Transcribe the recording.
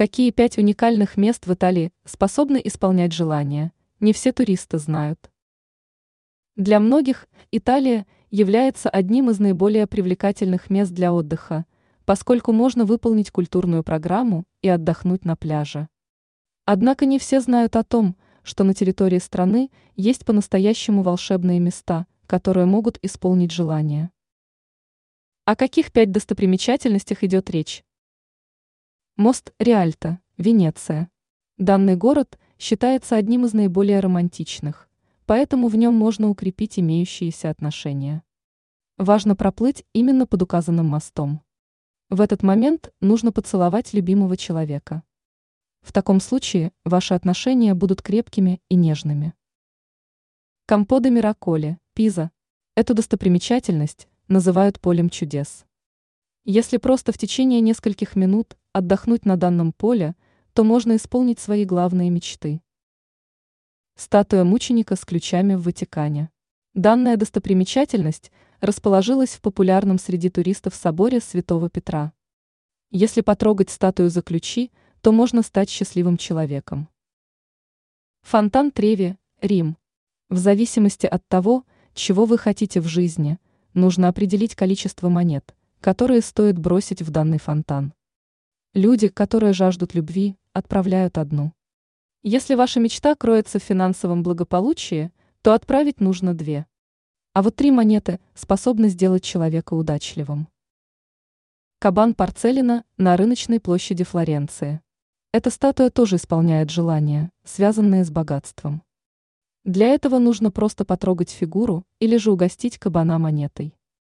Какие пять уникальных мест в Италии способны исполнять желания, не все туристы знают. Для многих Италия является одним из наиболее привлекательных мест для отдыха, поскольку можно выполнить культурную программу и отдохнуть на пляже. Однако не все знают о том, что на территории страны есть по-настоящему волшебные места, которые могут исполнить желание. О каких пять достопримечательностях идет речь? Мост Риальто, Венеция. Данный город считается одним из наиболее романтичных, поэтому в нем можно укрепить имеющиеся отношения. Важно проплыть именно под указанным мостом. В этот момент нужно поцеловать любимого человека. В таком случае ваши отношения будут крепкими и нежными. Кампо де Мираколе, Пиза. Эту достопримечательность называют полем чудес. Если просто в течение нескольких минут отдохнуть на данном поле, то можно исполнить свои главные мечты. Статуя мученика с ключами в Ватикане. Данная достопримечательность расположилась в популярном среди туристов соборе Святого Петра. Если потрогать статую за ключи, то можно стать счастливым человеком. Фонтан Треви, Рим. В зависимости от того, чего вы хотите в жизни, нужно определить количество монет – которые стоит бросить в данный фонтан. Люди, которые жаждут любви, отправляют одну. Если ваша мечта кроется в финансовом благополучии, то отправить нужно две. А вот три монеты способны сделать человека удачливым. Кабан Парцелина на рыночной площади Флоренции. Эта статуя тоже исполняет желания, связанные с богатством. Для этого нужно просто потрогать фигуру или же угостить кабана монетой.